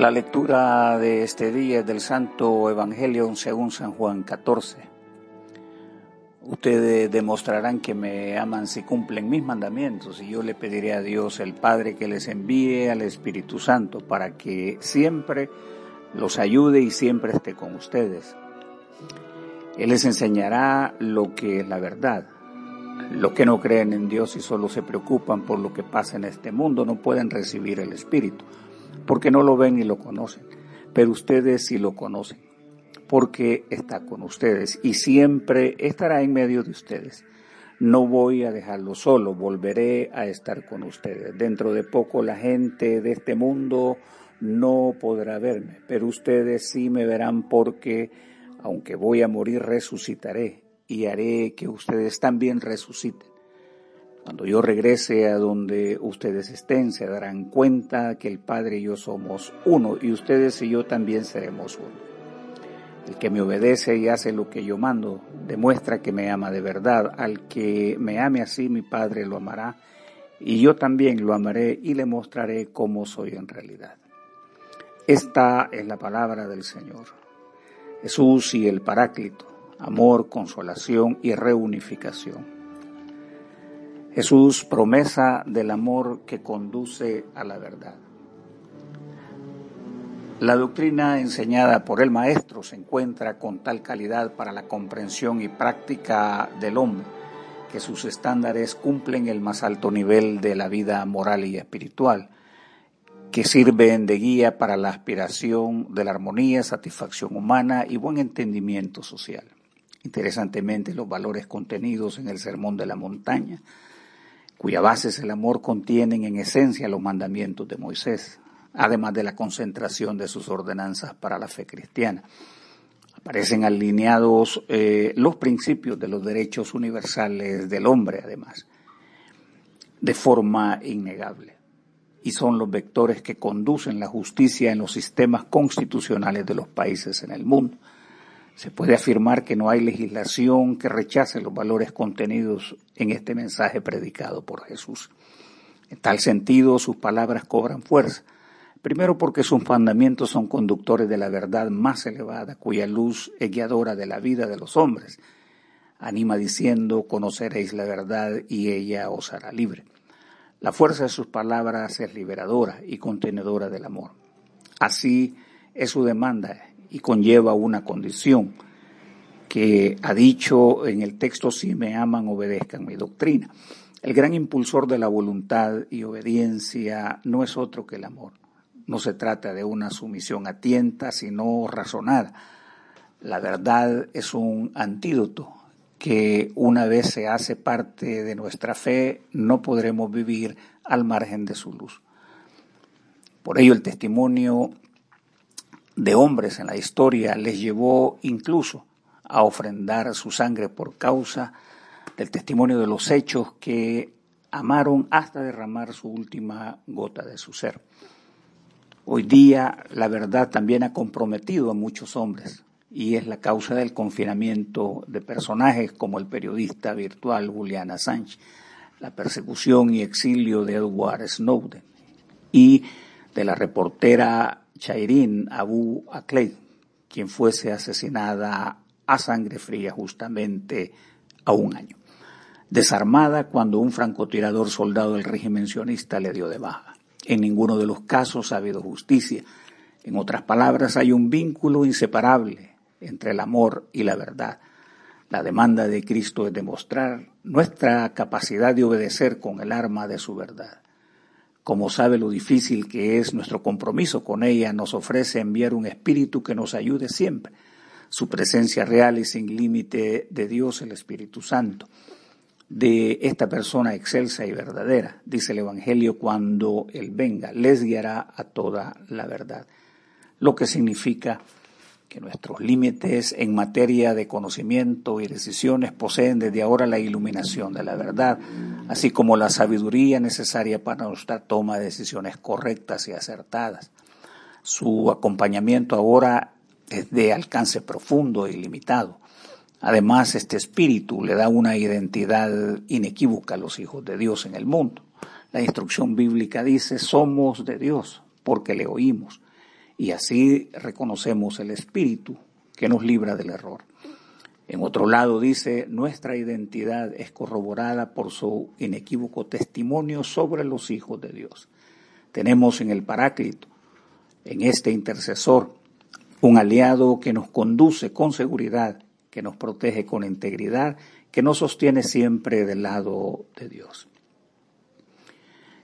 La lectura de este día es del Santo Evangelio según San Juan 14. Ustedes demostrarán que me aman si cumplen mis mandamientos y yo le pediré a Dios el Padre que les envíe al Espíritu Santo para que siempre los ayude y siempre esté con ustedes. Él les enseñará lo que es la verdad. Los que no creen en Dios y solo se preocupan por lo que pasa en este mundo no pueden recibir el Espíritu porque no lo ven y lo conocen, pero ustedes sí lo conocen, porque está con ustedes y siempre estará en medio de ustedes. No voy a dejarlo solo, volveré a estar con ustedes. Dentro de poco la gente de este mundo no podrá verme, pero ustedes sí me verán porque, aunque voy a morir, resucitaré y haré que ustedes también resuciten. Cuando yo regrese a donde ustedes estén, se darán cuenta que el Padre y yo somos uno y ustedes y yo también seremos uno. El que me obedece y hace lo que yo mando, demuestra que me ama de verdad. Al que me ame así, mi Padre lo amará y yo también lo amaré y le mostraré cómo soy en realidad. Esta es la palabra del Señor. Jesús y el Paráclito, amor, consolación y reunificación. Jesús, promesa del amor que conduce a la verdad. La doctrina enseñada por el Maestro se encuentra con tal calidad para la comprensión y práctica del hombre que sus estándares cumplen el más alto nivel de la vida moral y espiritual, que sirven de guía para la aspiración de la armonía, satisfacción humana y buen entendimiento social. Interesantemente, los valores contenidos en el Sermón de la Montaña cuya base es el amor, contienen en esencia los mandamientos de Moisés, además de la concentración de sus ordenanzas para la fe cristiana. Aparecen alineados eh, los principios de los derechos universales del hombre, además, de forma innegable. Y son los vectores que conducen la justicia en los sistemas constitucionales de los países en el mundo. Se puede afirmar que no hay legislación que rechace los valores contenidos en este mensaje predicado por Jesús. En tal sentido, sus palabras cobran fuerza. Primero porque sus mandamientos son conductores de la verdad más elevada, cuya luz es guiadora de la vida de los hombres. Anima diciendo, conoceréis la verdad y ella os hará libre. La fuerza de sus palabras es liberadora y contenedora del amor. Así es su demanda y conlleva una condición que ha dicho en el texto, si me aman, obedezcan mi doctrina. El gran impulsor de la voluntad y obediencia no es otro que el amor. No se trata de una sumisión a tienta, sino razonada. La verdad es un antídoto que una vez se hace parte de nuestra fe, no podremos vivir al margen de su luz. Por ello el testimonio de hombres en la historia les llevó incluso a ofrendar su sangre por causa del testimonio de los hechos que amaron hasta derramar su última gota de su ser. Hoy día la verdad también ha comprometido a muchos hombres y es la causa del confinamiento de personajes como el periodista virtual Julian Assange, la persecución y exilio de Edward Snowden y de la reportera Chairin Abu Akleh, quien fuese asesinada a sangre fría justamente a un año. Desarmada cuando un francotirador soldado del régimen sionista le dio de baja. En ninguno de los casos ha habido justicia. En otras palabras, hay un vínculo inseparable entre el amor y la verdad. La demanda de Cristo es demostrar nuestra capacidad de obedecer con el arma de su verdad. Como sabe lo difícil que es nuestro compromiso con ella, nos ofrece enviar un espíritu que nos ayude siempre. Su presencia real y sin límite de Dios, el Espíritu Santo, de esta persona excelsa y verdadera, dice el Evangelio, cuando Él venga, les guiará a toda la verdad. Lo que significa que nuestros límites en materia de conocimiento y decisiones poseen desde ahora la iluminación de la verdad, así como la sabiduría necesaria para nuestra toma de decisiones correctas y acertadas. Su acompañamiento ahora es de alcance profundo y limitado. Además, este espíritu le da una identidad inequívoca a los hijos de Dios en el mundo. La instrucción bíblica dice, somos de Dios porque le oímos y así reconocemos el espíritu que nos libra del error. En otro lado dice, nuestra identidad es corroborada por su inequívoco testimonio sobre los hijos de Dios. Tenemos en el Paráclito, en este intercesor, un aliado que nos conduce con seguridad, que nos protege con integridad, que nos sostiene siempre del lado de Dios.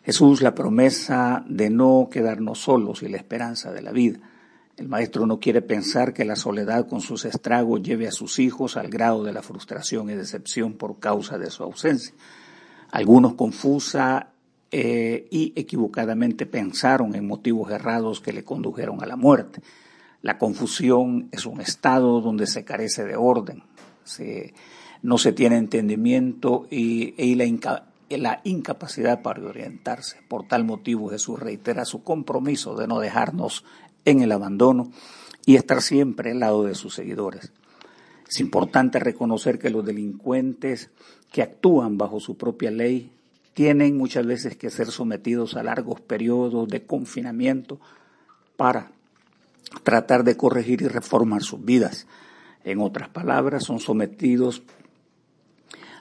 Jesús, la promesa de no quedarnos solos y la esperanza de la vida. El maestro no quiere pensar que la soledad con sus estragos lleve a sus hijos al grado de la frustración y decepción por causa de su ausencia. Algunos confusa eh, y equivocadamente pensaron en motivos errados que le condujeron a la muerte. La confusión es un estado donde se carece de orden, no se tiene entendimiento y, y la, la incapacidad para orientarse. Por tal motivo Jesús reitera su compromiso de no dejarnos en el abandono y estar siempre al lado de sus seguidores. Es importante reconocer que los delincuentes que actúan bajo su propia ley tienen muchas veces que ser sometidos a largos periodos de confinamiento para tratar de corregir y reformar sus vidas. En otras palabras, son sometidos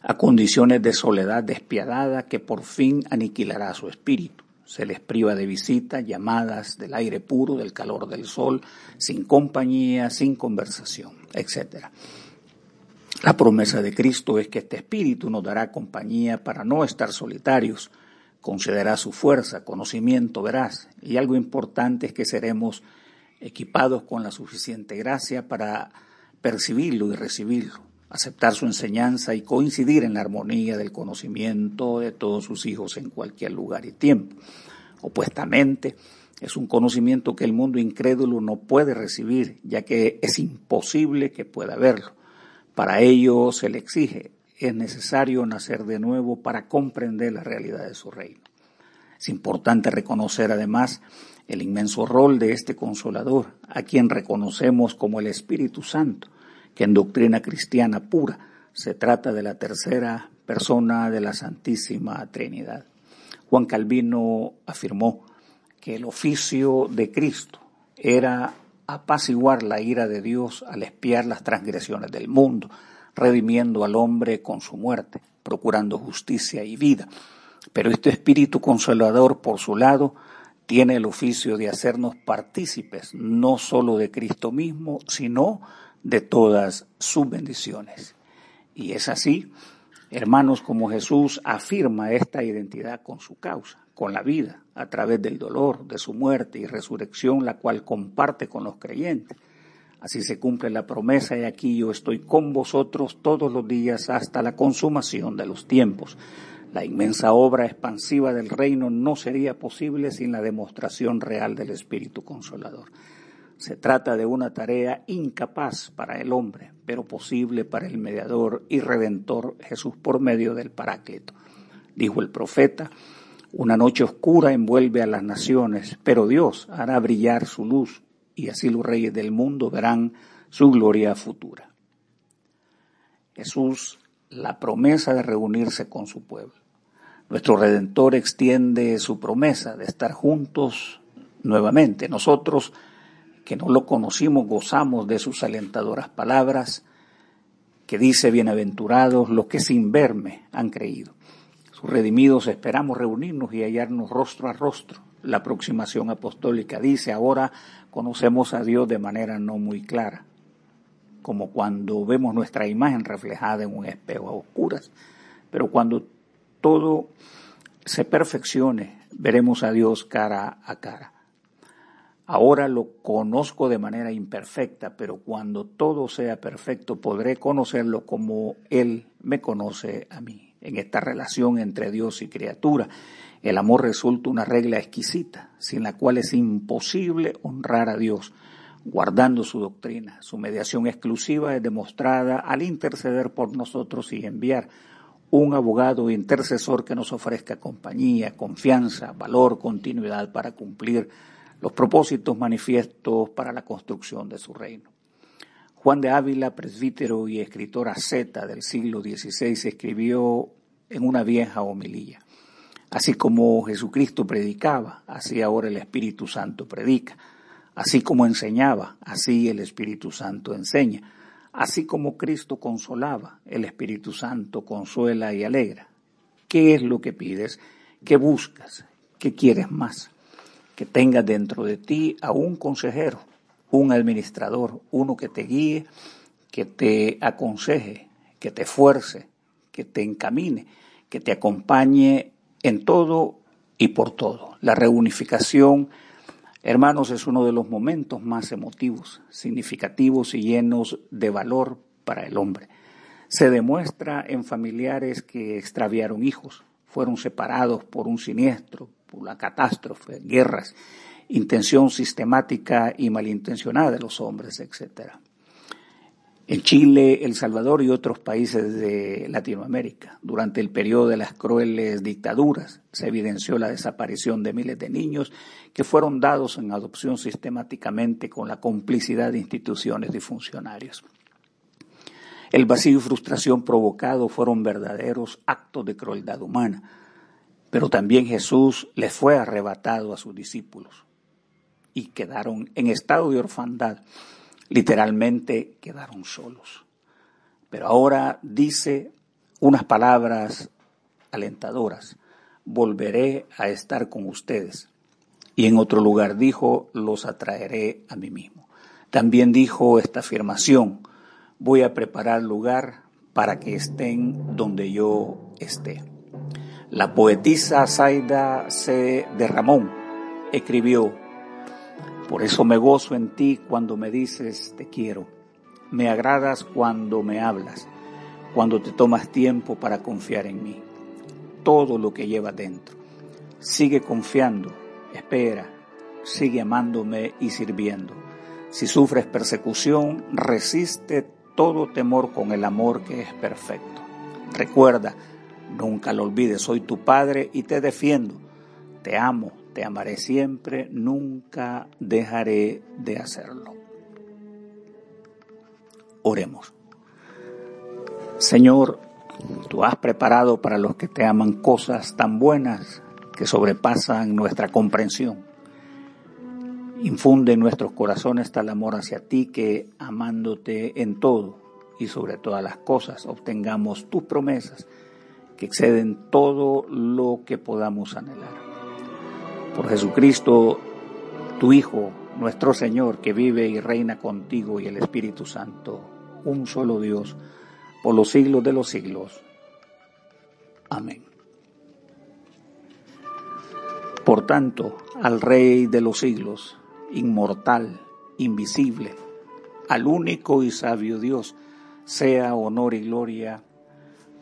a condiciones de soledad despiadada que por fin aniquilará su espíritu. Se les priva de visitas, llamadas, del aire puro, del calor del sol, sin compañía, sin conversación, etc. La promesa de Cristo es que este Espíritu nos dará compañía para no estar solitarios, concederá su fuerza, conocimiento veraz, y algo importante es que seremos equipados con la suficiente gracia para percibirlo y recibirlo, aceptar su enseñanza y coincidir en la armonía del conocimiento de todos sus hijos en cualquier lugar y tiempo. Opuestamente, es un conocimiento que el mundo incrédulo no puede recibir, ya que es imposible que pueda verlo. Para ello se le exige, es necesario nacer de nuevo para comprender la realidad de su reino. Es importante reconocer además el inmenso rol de este consolador, a quien reconocemos como el Espíritu Santo, que en doctrina cristiana pura se trata de la tercera persona de la Santísima Trinidad. Juan Calvino afirmó que el oficio de Cristo era apaciguar la ira de Dios al espiar las transgresiones del mundo, redimiendo al hombre con su muerte, procurando justicia y vida. Pero este Espíritu Consolador, por su lado, tiene el oficio de hacernos partícipes no sólo de Cristo mismo, sino de todas sus bendiciones. Y es así, hermanos, como Jesús afirma esta identidad con su causa, con la vida, a través del dolor, de su muerte y resurrección, la cual comparte con los creyentes. Así se cumple la promesa y aquí yo estoy con vosotros todos los días hasta la consumación de los tiempos. La inmensa obra expansiva del reino no sería posible sin la demostración real del Espíritu Consolador. Se trata de una tarea incapaz para el hombre, pero posible para el mediador y redentor Jesús por medio del Paráclito. Dijo el profeta, una noche oscura envuelve a las naciones, pero Dios hará brillar su luz y así los reyes del mundo verán su gloria futura. Jesús, la promesa de reunirse con su pueblo. Nuestro Redentor extiende su promesa de estar juntos nuevamente. Nosotros que no lo conocimos, gozamos de sus alentadoras palabras, que dice, bienaventurados los que sin verme han creído. Sus redimidos esperamos reunirnos y hallarnos rostro a rostro. La aproximación apostólica dice, ahora conocemos a Dios de manera no muy clara, como cuando vemos nuestra imagen reflejada en un espejo a oscuras. Pero cuando todo se perfeccione, veremos a Dios cara a cara. Ahora lo conozco de manera imperfecta, pero cuando todo sea perfecto podré conocerlo como Él me conoce a mí. En esta relación entre Dios y criatura, el amor resulta una regla exquisita, sin la cual es imposible honrar a Dios, guardando su doctrina. Su mediación exclusiva es demostrada al interceder por nosotros y enviar un abogado intercesor que nos ofrezca compañía, confianza, valor, continuidad para cumplir los propósitos manifiestos para la construcción de su reino. Juan de Ávila, presbítero y escritor asceta del siglo XVI, escribió en una vieja homilía. Así como Jesucristo predicaba, así ahora el Espíritu Santo predica. Así como enseñaba, así el Espíritu Santo enseña. Así como Cristo consolaba, el Espíritu Santo consuela y alegra. ¿Qué es lo que pides? ¿Qué buscas? ¿Qué quieres más? Que tengas dentro de ti a un consejero, un administrador, uno que te guíe, que te aconseje, que te fuerce, que te encamine, que te acompañe en todo y por todo. La reunificación Hermanos, es uno de los momentos más emotivos, significativos y llenos de valor para el hombre. Se demuestra en familiares que extraviaron hijos, fueron separados por un siniestro, la catástrofe, guerras, intención sistemática y malintencionada de los hombres, etc. En Chile, El Salvador y otros países de Latinoamérica, durante el periodo de las crueles dictaduras, se evidenció la desaparición de miles de niños que fueron dados en adopción sistemáticamente con la complicidad de instituciones y funcionarios. El vacío y frustración provocado fueron verdaderos actos de crueldad humana, pero también Jesús les fue arrebatado a sus discípulos y quedaron en estado de orfandad, literalmente quedaron solos. Pero ahora dice unas palabras alentadoras, volveré a estar con ustedes y en otro lugar dijo, los atraeré a mí mismo. También dijo esta afirmación, voy a preparar lugar para que estén donde yo esté. La poetisa Zaida C. de Ramón escribió, por eso me gozo en ti cuando me dices te quiero, me agradas cuando me hablas, cuando te tomas tiempo para confiar en mí, todo lo que lleva dentro. Sigue confiando, espera, sigue amándome y sirviendo. Si sufres persecución, resiste todo temor con el amor que es perfecto. Recuerda, nunca lo olvides, soy tu Padre y te defiendo. Te amo, te amaré siempre, nunca dejaré de hacerlo. Oremos. Señor, tú has preparado para los que te aman cosas tan buenas que sobrepasan nuestra comprensión. Infunde en nuestros corazones tal amor hacia ti que, amándote en todo y sobre todas las cosas, obtengamos tus promesas que exceden todo lo que podamos anhelar. Por Jesucristo, tu Hijo, nuestro Señor, que vive y reina contigo y el Espíritu Santo, un solo Dios, por los siglos de los siglos. Amén. Por tanto, al Rey de los siglos, inmortal, invisible, al único y sabio Dios, sea honor y gloria